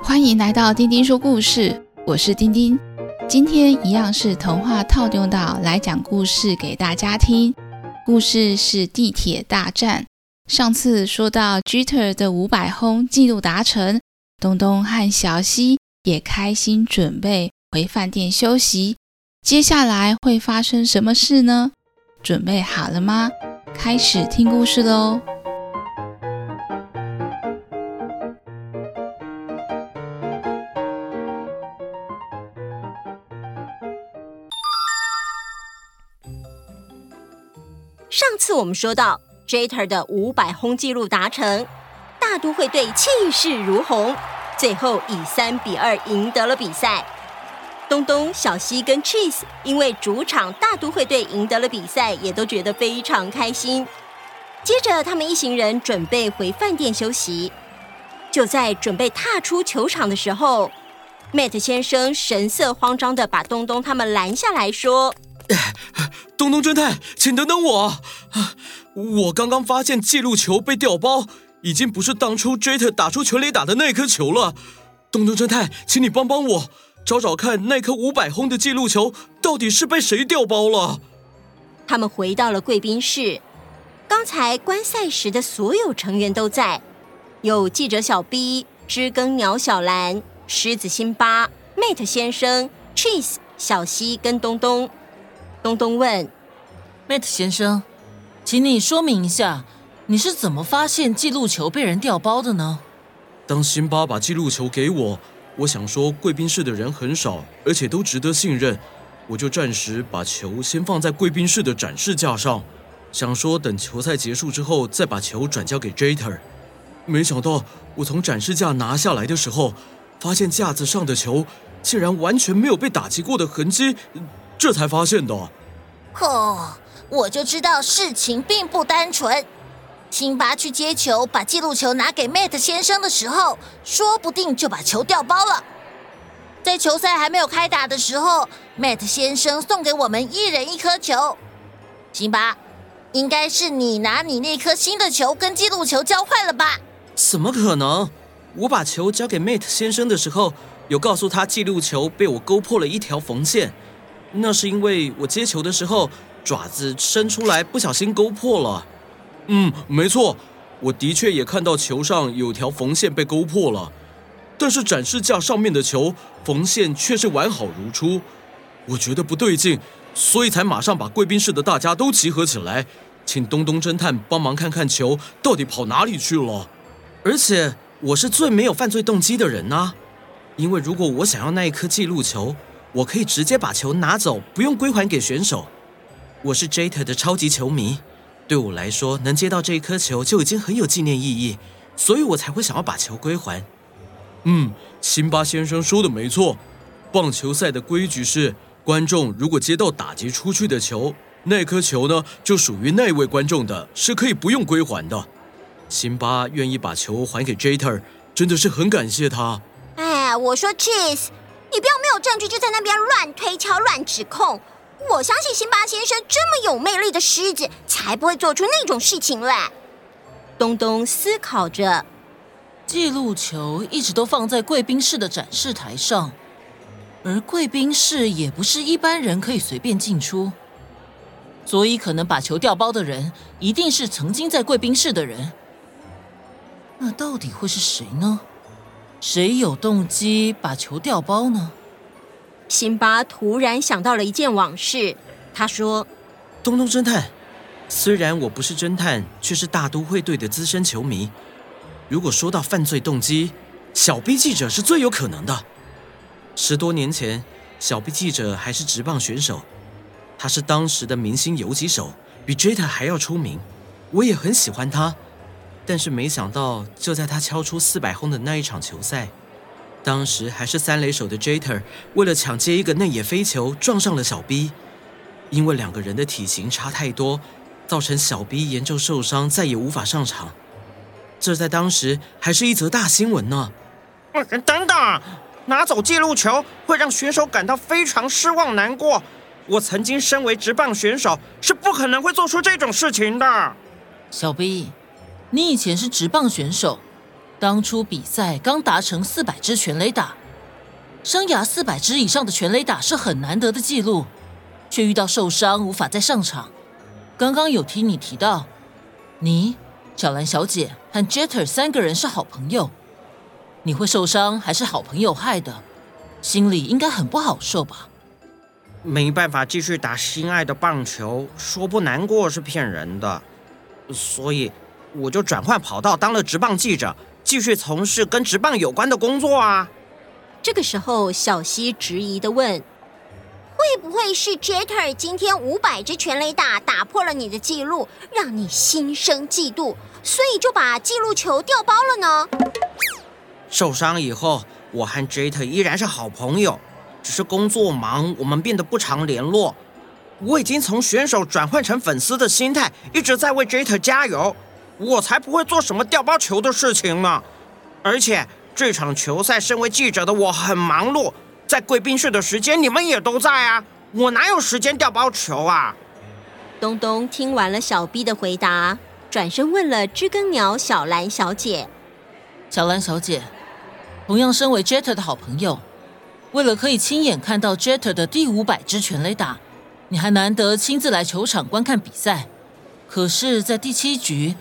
欢迎来到丁丁说故事，我是丁丁。今天一样是童话套用到来讲故事给大家听。故事是地铁大战。上次说到 Jeter 的五百轰纪录达成，东东和小西也开心准备回饭店休息。接下来会发生什么事呢？准备好了吗？开始听故事喽！上次我们说到。Jeter 的五百轰纪录达成，大都会队气势如虹，最后以三比二赢得了比赛。东东、小西跟 Cheese 因为主场大都会队赢得了比赛，也都觉得非常开心。接着，他们一行人准备回饭店休息。就在准备踏出球场的时候，Matt 先生神色慌张的把东东他们拦下来说。东东侦探，请等等我！我刚刚发现记录球被调包，已经不是当初 Jeter 打出全垒打的那颗球了。东东侦探，请你帮帮我，找找看那颗五百轰的记录球到底是被谁调包了。他们回到了贵宾室，刚才观赛时的所有成员都在，有记者小 B、知更鸟小兰、狮子辛巴、Mate 先生、Cheese、小西跟东东。东东问：“Mate 先生，请你说明一下，你是怎么发现记录球被人调包的呢？”当辛巴把记录球给我，我想说贵宾室的人很少，而且都值得信任，我就暂时把球先放在贵宾室的展示架上，想说等球赛结束之后再把球转交给 Jeter。没想到我从展示架拿下来的时候，发现架子上的球竟然完全没有被打击过的痕迹。这才发现的。哦，我就知道事情并不单纯。辛巴去接球，把记录球拿给 Matt 先生的时候，说不定就把球调包了。在球赛还没有开打的时候，Matt 先生送给我们一人一颗球。辛巴，应该是你拿你那颗新的球跟记录球交换了吧？怎么可能？我把球交给 Matt 先生的时候，有告诉他记录球被我勾破了一条缝线。那是因为我接球的时候爪子伸出来，不小心勾破了。嗯，没错，我的确也看到球上有条缝线被勾破了，但是展示架上面的球缝线却是完好如初。我觉得不对劲，所以才马上把贵宾室的大家都集合起来，请东东侦探帮忙看看球到底跑哪里去了。而且我是最没有犯罪动机的人啊，因为如果我想要那一颗记录球。我可以直接把球拿走，不用归还给选手。我是 Jeter 的超级球迷，对我来说，能接到这一颗球就已经很有纪念意义，所以我才会想要把球归还。嗯，辛巴先生说的没错，棒球赛的规矩是，观众如果接到打击出去的球，那颗球呢就属于那位观众的，是可以不用归还的。辛巴愿意把球还给 Jeter，真的是很感谢他。哎，我说 Cheese。你不要没有证据就在那边乱推敲、乱指控。我相信辛巴先生这么有魅力的狮子，才不会做出那种事情来。东东思考着，记录球一直都放在贵宾室的展示台上，而贵宾室也不是一般人可以随便进出，所以可能把球调包的人一定是曾经在贵宾室的人。那到底会是谁呢？谁有动机把球调包呢？辛巴突然想到了一件往事，他说：“东东侦探，虽然我不是侦探，却是大都会队的资深球迷。如果说到犯罪动机，小 B 记者是最有可能的。十多年前，小 B 记者还是职棒选手，他是当时的明星游击手，比 Jeter 还要出名。我也很喜欢他。”但是没想到，就在他敲出四百轰的那一场球赛，当时还是三垒手的 Jeter 为了抢接一个内野飞球，撞上了小 B。因为两个人的体型差太多，造成小 B 严重受伤，再也无法上场。这在当时还是一则大新闻呢。等等，拿走记录球会让选手感到非常失望难过。我曾经身为职棒选手，是不可能会做出这种事情的。小 B，你以前是职棒选手，当初比赛刚达成四百支全垒打，生涯四百支以上的全垒打是很难得的记录，却遇到受伤无法再上场。刚刚有听你提到，你、小兰小姐和 Jeter 三个人是好朋友，你会受伤还是好朋友害的，心里应该很不好受吧？没办法继续打心爱的棒球，说不难过是骗人的。所以我就转换跑道当了职棒记者，继续从事跟职棒有关的工作啊。这个时候，小西质疑的问：“会不会是 Jeter 今天五百只全垒打打破了你的记录，让你心生嫉妒，所以就把记录球调包了呢？”受伤以后，我和 Jeter 依然是好朋友，只是工作忙，我们变得不常联络。我已经从选手转换成粉丝的心态，一直在为 Jeter 加油。我才不会做什么掉包球的事情呢。而且这场球赛，身为记者的我很忙碌，在贵宾室的时间你们也都在啊，我哪有时间掉包球啊？东东听完了小 B 的回答，转身问了知更鸟小兰小姐：“小兰小姐，同样身为 Jeter 的好朋友，为了可以亲眼看到 Jeter 的第五百支全垒打。”你还难得亲自来球场观看比赛，可是，在第七局，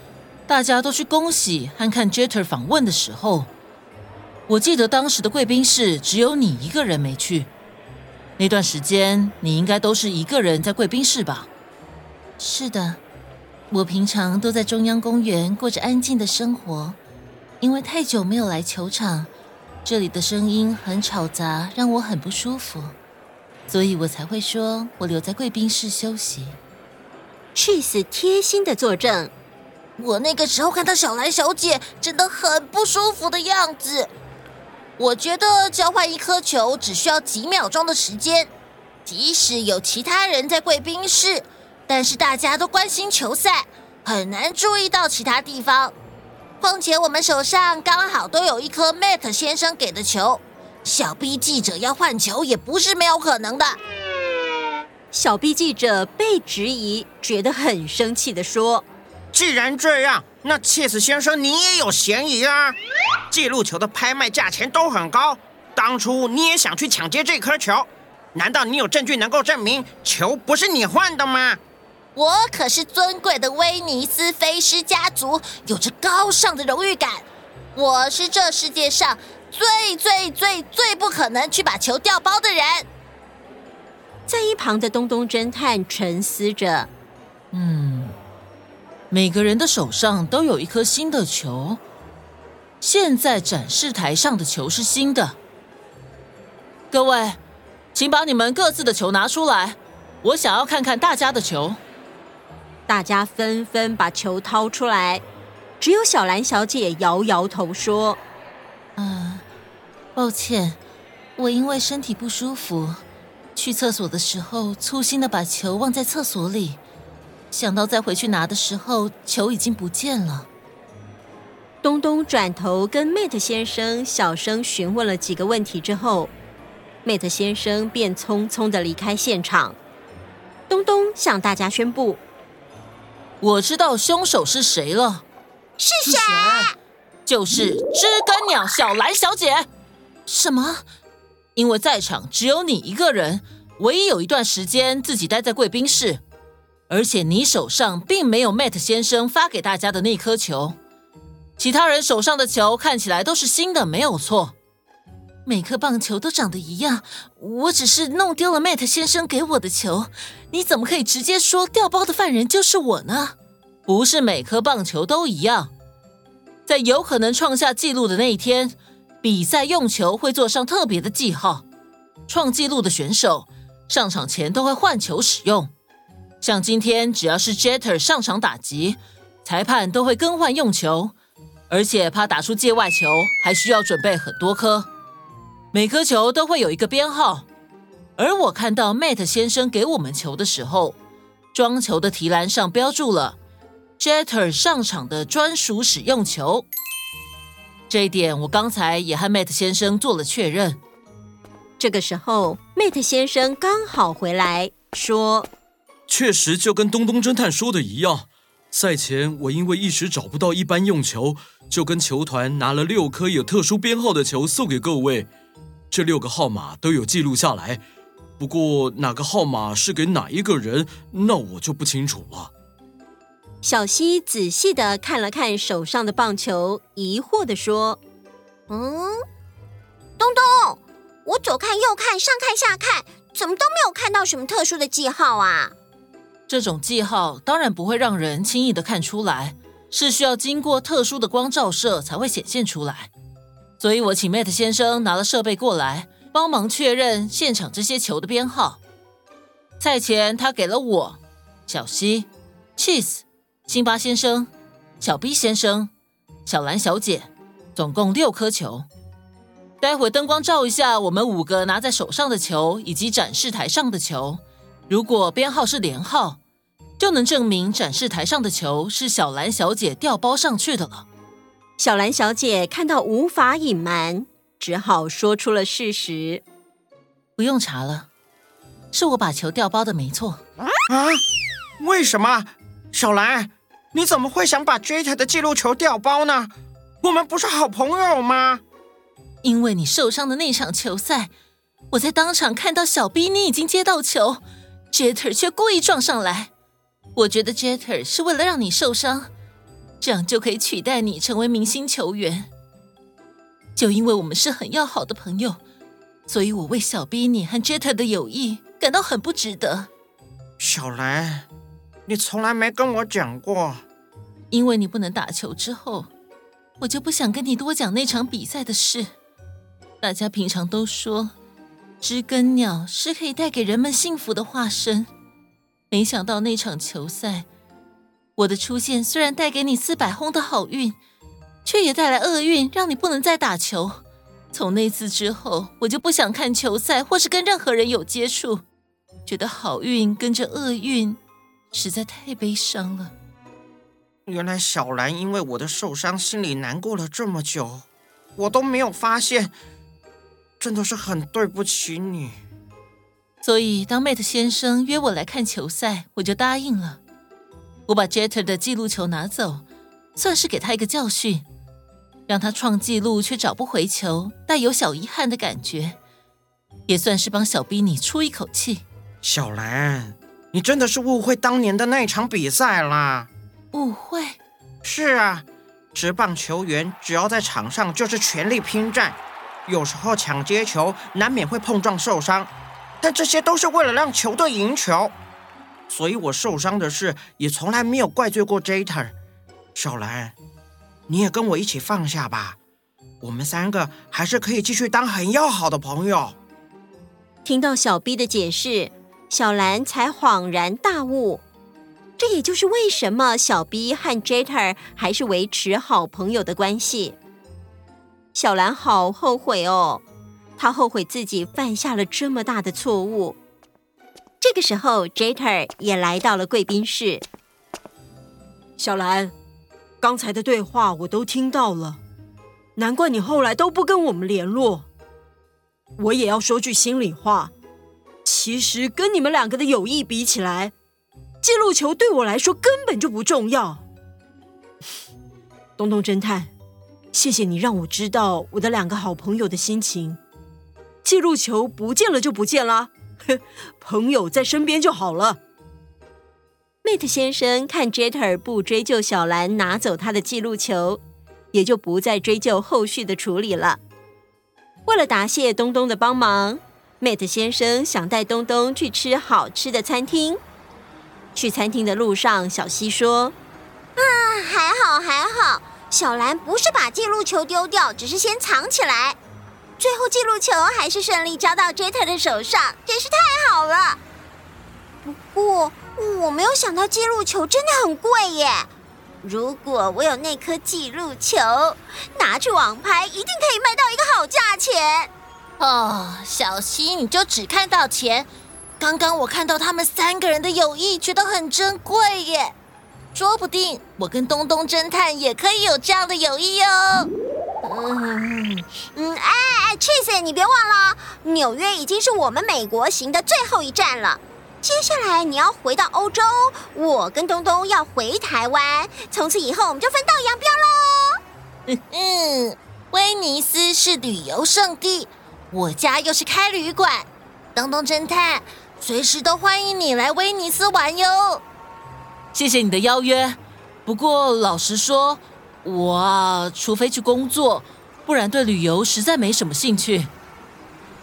大家都去恭喜和看 Jeter 访问的时候，我记得当时的贵宾室只有你一个人没去。那段时间，你应该都是一个人在贵宾室吧？是的，我平常都在中央公园过着安静的生活，因为太久没有来球场，这里的声音很吵杂，让我很不舒服。所以我才会说，我留在贵宾室休息。Cheese 贴心的作证，我那个时候看到小兰小姐真的很不舒服的样子。我觉得交换一颗球只需要几秒钟的时间，即使有其他人在贵宾室，但是大家都关心球赛，很难注意到其他地方。况且我们手上刚好都有一颗 Matt 先生给的球。小 B 记者要换球也不是没有可能的。小 B 记者被质疑，觉得很生气地说：“既然这样，那切斯先生你也有嫌疑啊！记录球的拍卖价钱都很高，当初你也想去抢劫这颗球，难道你有证据能够证明球不是你换的吗？”我可是尊贵的威尼斯飞狮家族，有着高尚的荣誉感。我是这世界上。最最最最不可能去把球调包的人，在一旁的东东侦探沉思着。嗯，每个人的手上都有一颗新的球，现在展示台上的球是新的。各位，请把你们各自的球拿出来，我想要看看大家的球。大家纷纷把球掏出来，只有小兰小姐摇摇头说。嗯，抱歉，我因为身体不舒服，去厕所的时候粗心的把球忘在厕所里，想到再回去拿的时候，球已经不见了。东东转头跟 Mate 先生小声询问了几个问题之后，Mate 先生便匆匆的离开现场。东东向大家宣布：“我知道凶手是谁了。”是谁？就是知更鸟小兰小姐。什么？因为在场只有你一个人，唯一有一段时间自己待在贵宾室，而且你手上并没有 Matt 先生发给大家的那颗球，其他人手上的球看起来都是新的，没有错。每颗棒球都长得一样，我只是弄丢了 Matt 先生给我的球，你怎么可以直接说调包的犯人就是我呢？不是每颗棒球都一样。在有可能创下纪录的那一天，比赛用球会做上特别的记号。创纪录的选手上场前都会换球使用。像今天只要是 Jeter 上场打击，裁判都会更换用球，而且怕打出界外球，还需要准备很多颗。每颗球都会有一个编号。而我看到 Matt 先生给我们球的时候，装球的提篮上标注了。Jeter 上场的专属使用球，这一点我刚才也和 Matt 先生做了确认。这个时候，Matt 先生刚好回来，说：“确实就跟东东侦探说的一样，赛前我因为一时找不到一般用球，就跟球团拿了六颗有特殊编号的球送给各位。这六个号码都有记录下来，不过哪个号码是给哪一个人，那我就不清楚了。小西仔细的看了看手上的棒球，疑惑的说：“嗯，东东，我左看右看，上看下看，怎么都没有看到什么特殊的记号啊？这种记号当然不会让人轻易的看出来，是需要经过特殊的光照射才会显现出来。所以我请 Matt 先生拿了设备过来，帮忙确认现场这些球的编号。赛前他给了我小西、Cheese。”辛巴先生、小 B 先生、小兰小姐，总共六颗球。待会灯光照一下我们五个拿在手上的球以及展示台上的球，如果编号是连号，就能证明展示台上的球是小兰小姐调包上去的了。小兰小姐看到无法隐瞒，只好说出了事实。不用查了，是我把球调包的，没错。啊？为什么？小兰，你怎么会想把 Jeter 的记录球调包呢？我们不是好朋友吗？因为你受伤的那场球赛，我在当场看到小 B 你已经接到球，Jeter 却故意撞上来。我觉得 Jeter 是为了让你受伤，这样就可以取代你成为明星球员。就因为我们是很要好的朋友，所以我为小 B 你和 Jeter 的友谊感到很不值得。小兰。你从来没跟我讲过，因为你不能打球之后，我就不想跟你多讲那场比赛的事。大家平常都说，知更鸟是可以带给人们幸福的化身，没想到那场球赛，我的出现虽然带给你四百轰的好运，却也带来厄运，让你不能再打球。从那次之后，我就不想看球赛，或是跟任何人有接触，觉得好运跟着厄运。实在太悲伤了。原来小兰因为我的受伤，心里难过了这么久，我都没有发现，真的是很对不起你。所以当 Mate 先生约我来看球赛，我就答应了。我把 Jeter 的记录球拿走，算是给他一个教训，让他创纪录却找不回球，带有小遗憾的感觉，也算是帮小 B 你出一口气。小兰。你真的是误会当年的那场比赛啦！误会？是啊，职棒球员只要在场上就是全力拼战，有时候抢接球难免会碰撞受伤，但这些都是为了让球队赢球。所以我受伤的事也从来没有怪罪过 Jeter。小兰，你也跟我一起放下吧，我们三个还是可以继续当很要好的朋友。听到小 B 的解释。小兰才恍然大悟，这也就是为什么小 B 和 Jeter 还是维持好朋友的关系。小兰好后悔哦，他后悔自己犯下了这么大的错误。这个时候，Jeter 也来到了贵宾室。小兰，刚才的对话我都听到了，难怪你后来都不跟我们联络。我也要说句心里话。其实跟你们两个的友谊比起来，记录球对我来说根本就不重要。东东侦探，谢谢你让我知道我的两个好朋友的心情。记录球不见了就不见了，朋友在身边就好了。Mate 先生看 Jeter 不追究小兰拿走他的记录球，也就不再追究后续的处理了。为了答谢东东的帮忙。，Mate 先生想带东东去吃好吃的餐厅。去餐厅的路上，小西说：“啊，还好还好，小兰不是把记录球丢掉，只是先藏起来。最后记录球还是顺利交到 Jeter 的手上，真是太好了。不过我没有想到记录球真的很贵耶。如果我有那颗记录球，拿去网拍，一定可以卖到一个好价钱。”哦，小希，你就只看到钱。刚刚我看到他们三个人的友谊，觉得很珍贵耶。说不定我跟东东侦探也可以有这样的友谊哦。嗯嗯，哎哎，Cheese，你别忘了，纽约已经是我们美国行的最后一站了。接下来你要回到欧洲，我跟东东要回台湾，从此以后我们就分道扬镳喽。嗯，威尼斯是旅游胜地，我家又是开旅馆，东东侦探随时都欢迎你来威尼斯玩哟。谢谢你的邀约，不过老实说，我啊，除非去工作，不然对旅游实在没什么兴趣。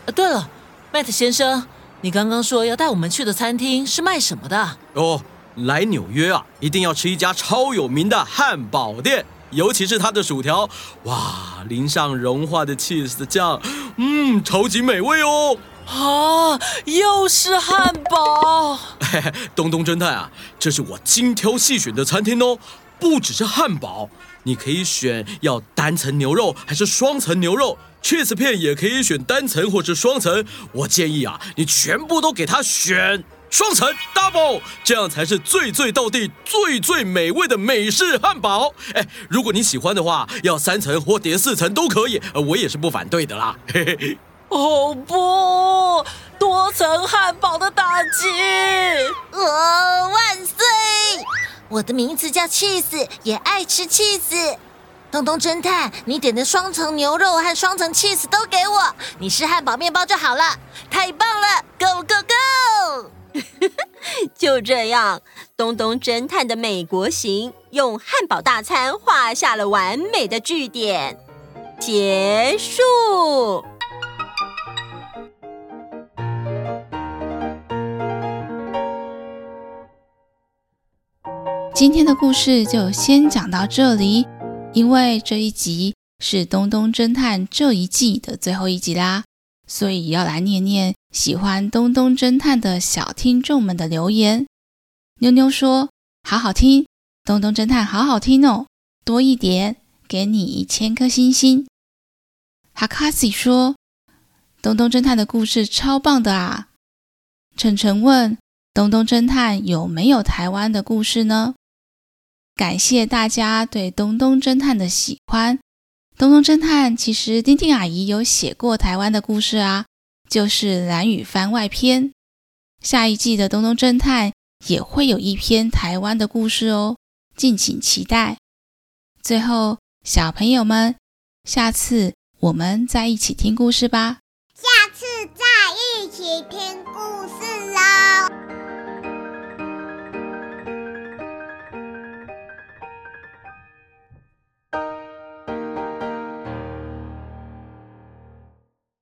呃，对了，Matt 先生。你刚刚说要带我们去的餐厅是卖什么的？哦，来纽约啊，一定要吃一家超有名的汉堡店，尤其是它的薯条，哇，淋上融化的 cheese 酱，嗯，超级美味哦！啊，又是汉堡！嘿嘿，东东侦探啊，这是我精挑细选的餐厅哦，不只是汉堡，你可以选要单层牛肉还是双层牛肉。cheese 片也可以选单层或者双层，我建议啊，你全部都给他选双层 double，这样才是最最到地、最最美味的美式汉堡。哎，如果你喜欢的话，要三层或叠四层都可以，我也是不反对的啦。嘿嘿。哦不，多层汉堡的打击，啊，我的名字叫 cheese，也爱吃 cheese。东东侦探，你点的双层牛肉和双层 cheese 都给我，你是汉堡面包就好了，太棒了，Go Go Go！就这样，东东侦探的美国行用汉堡大餐画下了完美的句点，结束。今天的故事就先讲到这里。因为这一集是《东东侦探》这一季的最后一集啦，所以要来念念喜欢《东东侦探》的小听众们的留言。妞妞说：“好好听，《东东侦探》好好听哦，多一点，给你一千颗星星。”哈卡西说：“东东侦探的故事超棒的啊！”晨晨问：“东东侦探有没有台湾的故事呢？”感谢大家对《东东侦探》的喜欢。《东东侦探》其实丁丁阿姨有写过台湾的故事啊，就是蓝雨番外篇。下一季的《东东侦探》也会有一篇台湾的故事哦，敬请期待。最后，小朋友们，下次我们再一起听故事吧。下次再一起听。